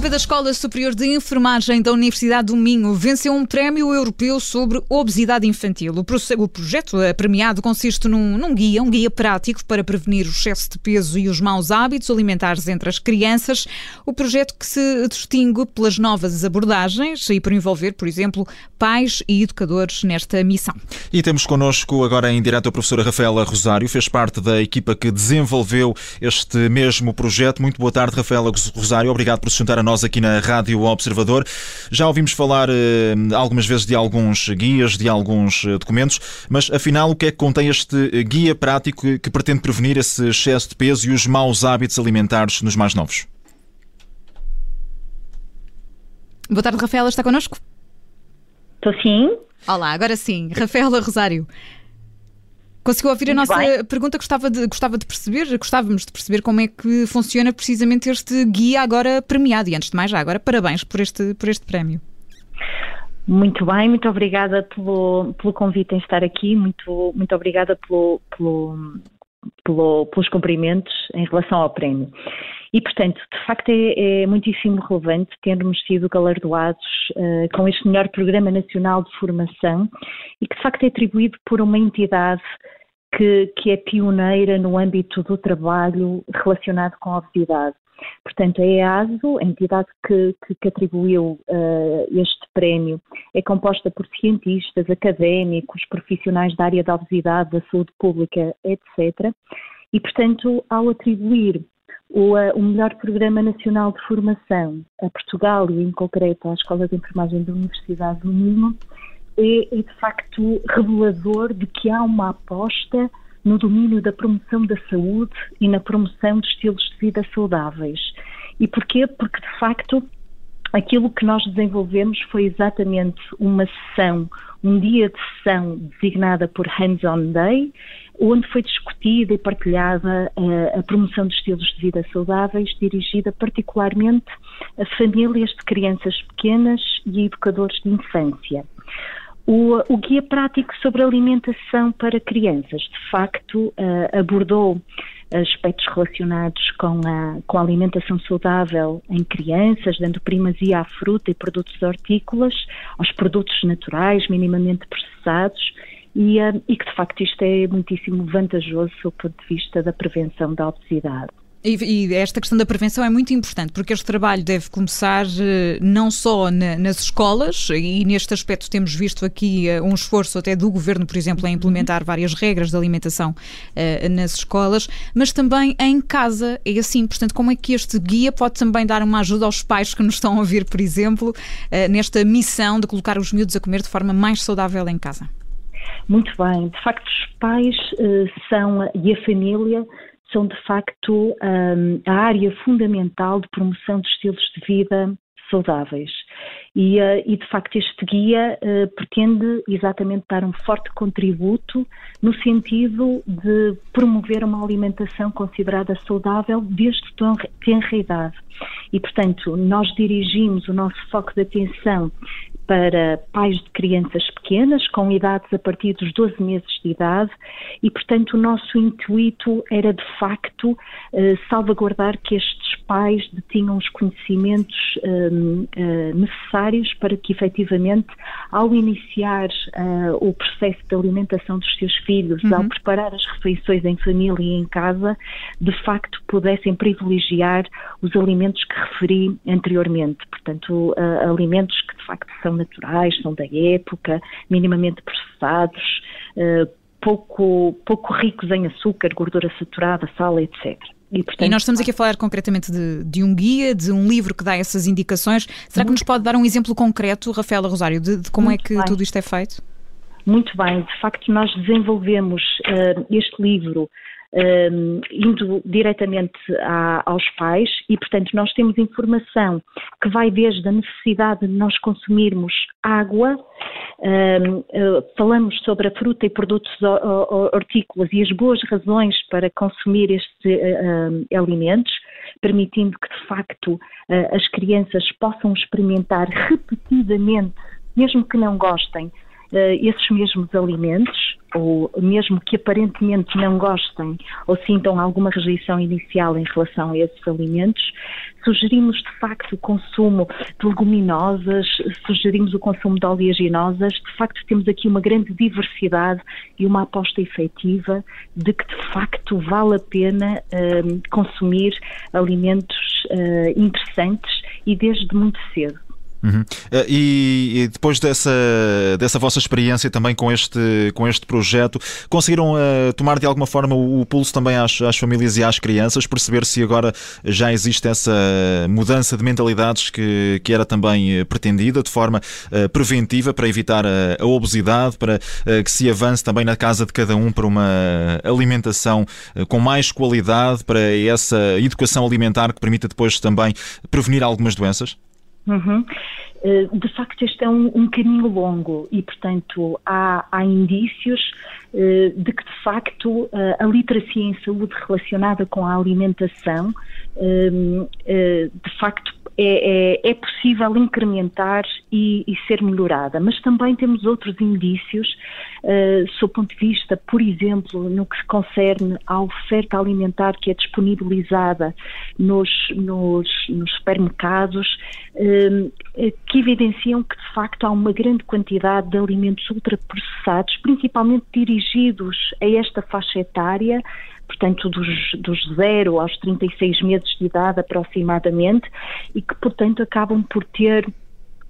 equipa da Escola Superior de Enfermagem da Universidade do Minho venceu um prémio europeu sobre obesidade infantil. O, projeto premiado consiste num, num, guia, um guia prático para prevenir o excesso de peso e os maus hábitos alimentares entre as crianças. O projeto que se distingue pelas novas abordagens e por envolver, por exemplo, pais e educadores nesta missão. E temos connosco agora em direto a professora Rafaela Rosário, fez parte da equipa que desenvolveu este mesmo projeto. Muito boa tarde, Rafaela Rosário. Obrigado por se juntar a nós aqui na Rádio Observador. Já ouvimos falar eh, algumas vezes de alguns guias, de alguns eh, documentos, mas afinal o que é que contém este eh, guia prático que, que pretende prevenir esse excesso de peso e os maus hábitos alimentares nos mais novos? Boa tarde, Rafaela, está connosco? Estou sim. Olá, agora sim. Rafaela Rosário. Conseguiu ouvir a nossa bem. pergunta? Gostava de, gostava de perceber, gostávamos de perceber como é que funciona precisamente este guia agora premiado. E antes de mais, já agora, parabéns por este, por este prémio. Muito bem, muito obrigada pelo, pelo convite em estar aqui, muito, muito obrigada pelo, pelo, pelo, pelos cumprimentos em relação ao prémio. E, portanto, de facto é, é muitíssimo relevante termos sido galardoados uh, com este melhor Programa Nacional de Formação e que, de facto, é atribuído por uma entidade que, que é pioneira no âmbito do trabalho relacionado com a obesidade. Portanto, a EASO, a entidade que, que, que atribuiu uh, este prémio, é composta por cientistas, académicos, profissionais da área da obesidade, da saúde pública, etc. E, portanto, ao atribuir o, uh, o, melhor programa nacional de formação a Portugal e, em concreto, à Escola de Enfermagem da Universidade do Minho, é, é de facto revelador de que há uma aposta no domínio da promoção da saúde e na promoção de estilos de vida saudáveis. E porquê? Porque, de facto, aquilo que nós desenvolvemos foi exatamente uma sessão, um dia de sessão designada por Hands-on Day, onde foi discutida e partilhada eh, a promoção de estilos de vida saudáveis, dirigida particularmente a famílias de crianças pequenas e educadores de infância. O, o, guia prático sobre alimentação para crianças, de facto, uh, abordou aspectos relacionados com a, com a alimentação saudável em crianças, dando primazia à fruta e produtos hortícolas, aos produtos naturais, minimamente processados, e, uh, e que, de facto, isto é muitíssimo vantajoso do ponto de vista da prevenção da obesidade. E, e, esta questão da prevenção é muito importante, porque este trabalho deve começar eh, não só na, nas escolas, e neste aspecto temos visto aqui uh, um esforço até do governo, por exemplo, em implementar várias regras de alimentação uh, nas escolas, mas também em casa. É assim, portanto, como é que este guia pode também dar uma ajuda aos pais que nos estão a ouvir, por exemplo, uh, nesta missão de colocar os miúdos a comer de forma mais saudável em casa? Muito bem. De facto, os pais são e a família são de facto um, a área fundamental de promoção de estilos de vida saudáveis. E, uh, e de facto este guia uh, pretende exatamente dar um forte contributo no sentido de promover uma alimentação considerada saudável desde tenra idade. E portanto nós dirigimos o nosso foco de atenção para pais de crianças pequenas, com idades a partir dos 12 meses de idade, e, portanto, o nosso intuito era, de facto, eh, salvaguardar que estes pais detinham os conhecimentos uh, eh, necessários para que, efetivamente, ao iniciar uh, o processo de alimentação dos seus filhos, uhum. ao preparar as refeições em família e em casa, de facto pudessem privilegiar os alimentos que referi anteriormente. Portanto, alimentos que, de facto, são naturais, são da época, minimamente processados, pouco, pouco ricos em açúcar, gordura saturada, sal, etc. E, portanto, e, nós estamos aqui a falar concretamente de, de, um guia, de um livro que dá essas indicações. Será que nos pode dar um exemplo concreto, Rafaela Rosário, de, de como é que bem. tudo isto é feito? Muito bem, de facto nós desenvolvemos uh, este livro um, indo diretamente a, aos pais e, portanto, nós temos informação que vai desde a necessidade de nós consumirmos água, um, uh, falamos sobre a fruta e produtos hortícolas e as boas razões para consumir estes uh, alimentos, permitindo que, de facto, uh, as crianças possam experimentar repetidamente, mesmo que não gostem, esses mesmos alimentos, ou mesmo que aparentemente não gostem ou sintam alguma rejeição inicial em relação a esses alimentos, sugerimos de facto o consumo de leguminosas, sugerimos o consumo de oleaginosas, de facto temos aqui uma grande diversidade e uma aposta efetiva de que de facto vale a pena uh, consumir alimentos uh, interessantes e desde muito cedo. Uhum. Eh, e, depois dessa, dessa vossa experiência também com este, com este projeto, conseguiram uh, tomar de alguma forma o, o pulso também às, às, famílias e às crianças, perceber se agora já existe essa mudança de mentalidades que, que era também eh, pretendida de forma uh, preventiva para evitar a, a obesidade, para uh, que se avance também na casa de cada um para uma alimentação com mais qualidade, para essa educação alimentar que permita depois também prevenir algumas doenças? Uhum. Eh, de facto, este é um, um caminho longo e, portanto, há, há indícios uh, de que, de facto, uh, a literacia em saúde relacionada com a alimentação, de facto, é, é, é, possível incrementar e, e, ser melhorada, mas também temos outros indícios, uh, sob ponto de vista, por exemplo, no que se concerne à oferta alimentar que é disponibilizada nos, nos, nos supermercados, uh, que evidenciam que, de facto, há uma grande quantidade de alimentos ultraprocessados, principalmente dirigidos a esta faixa etária, portanto, dos, dos 0 aos 36 meses de idade aproximadamente, e que, portanto, acabam por ter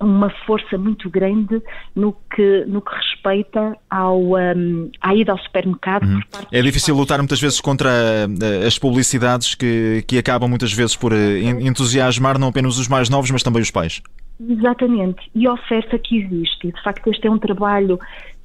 uma força muito grande no que, no que respeita ao, um, à ida ao supermercado. Uhum. É difícil lutar muitas vezes contra uh, as publicidades que, que acabam muitas vezes por uh, entusiasmar não apenas os mais novos, mas também os pais. Exatamente, e a oferta que existe. E, de facto, este é um trabalho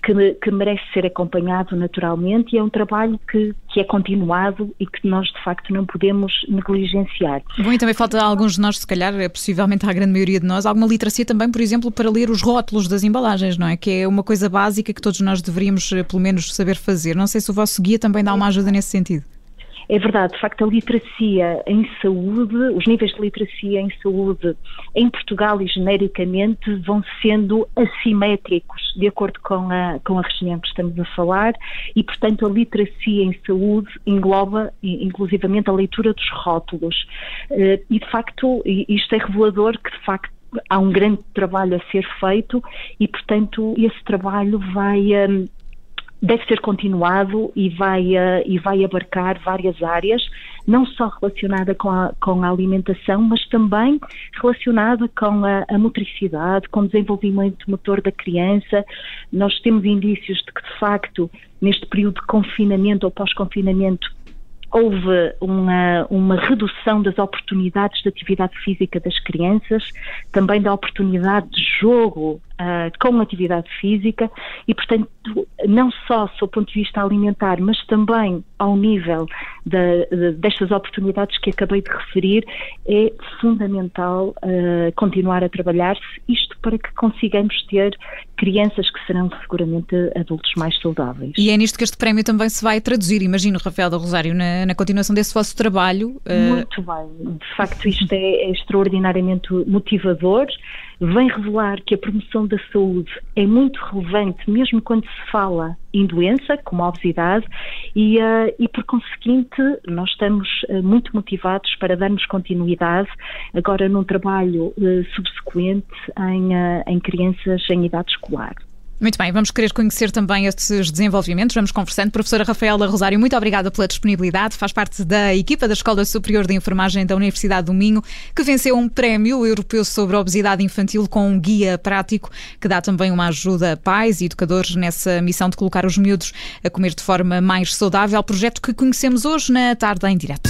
que, que, merece ser acompanhado naturalmente e é um trabalho que, que é continuado e que nós de facto não podemos negligenciar. Bom, e também falta a alguns de nós, se calhar, é possivelmente à grande maioria de nós, alguma literacia também, por exemplo, para ler os rótulos das embalagens, não é? Que é uma coisa básica que todos nós deveríamos, eh, pelo menos, saber fazer. Não sei se o vosso guia também dá uma ajuda nesse sentido. É verdade, de facto, a literacia em saúde, os níveis de literacia em saúde em Portugal e genericamente vão sendo assimétricos, de acordo com a, com a região que estamos a falar, e, portanto, a literacia em saúde engloba, inclusivamente, a leitura dos rótulos. Eh, e, de facto, isto é revelador que, de facto, há um grande trabalho a ser feito e, portanto, esse trabalho vai hum, deve ser continuado e vai, uh, e vai abarcar várias áreas, não só relacionada com a, com a alimentação, mas também relacionada com a, a motricidade, com o desenvolvimento motor da criança. Nós temos indícios de que, de facto, neste período de confinamento ou pós-confinamento, houve uma, uma redução das oportunidades de atividade física das crianças, também da oportunidade de jogo uh, com atividade física e, portanto, não só sob o ponto de vista alimentar, mas também ao nível de, de, destas oportunidades que acabei de referir, é fundamental uh, continuar a trabalhar-se, isto para que consigamos ter crianças que serão seguramente adultos mais saudáveis. E é nisto que este prémio também se vai traduzir, imagino, Rafael da Rosário, na, na continuação desse vosso trabalho. Uh... Muito bem, de facto isto é, é extraordinariamente motivador vem revelar que a promoção da saúde é muito relevante, mesmo quando se fala em doença, como a obesidade, e, uh, e por conseguinte nós estamos uh, muito motivados para darmos continuidade agora num trabalho uh, subsequente em, em crianças em idade escolar. Muito bem, vamos querer conhecer também estes desenvolvimentos. Vamos conversando. Professora Rafaela Rosário, muito obrigada pela disponibilidade. Faz parte da equipa da Escola Superior de Enfermagem da Universidade do Minho, que venceu um prémio europeu sobre obesidade infantil com um guia prático que dá também uma ajuda a pais e educadores nessa missão de colocar os miúdos a comer de forma mais saudável. Projeto que conhecemos hoje na tarde em direto.